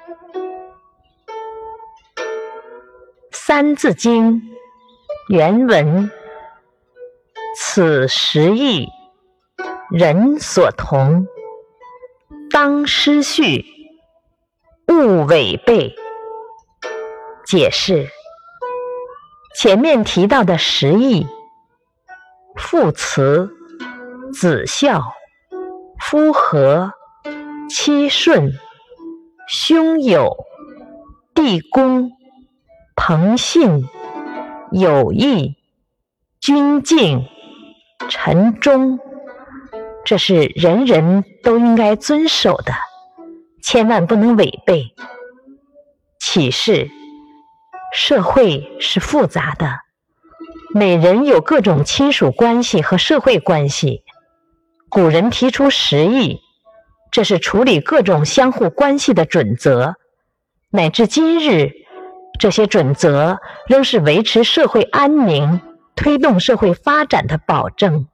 《三字经》原文：此时义，人所同。当失序，勿违背。解释：前面提到的时义，父慈、子孝、夫和、妻顺、兄友、弟恭、朋信、友义、君敬、臣忠。这是人人都应该遵守的，千万不能违背。启示：社会是复杂的，每人有各种亲属关系和社会关系。古人提出十义，这是处理各种相互关系的准则。乃至今日，这些准则仍是维持社会安宁、推动社会发展的保证。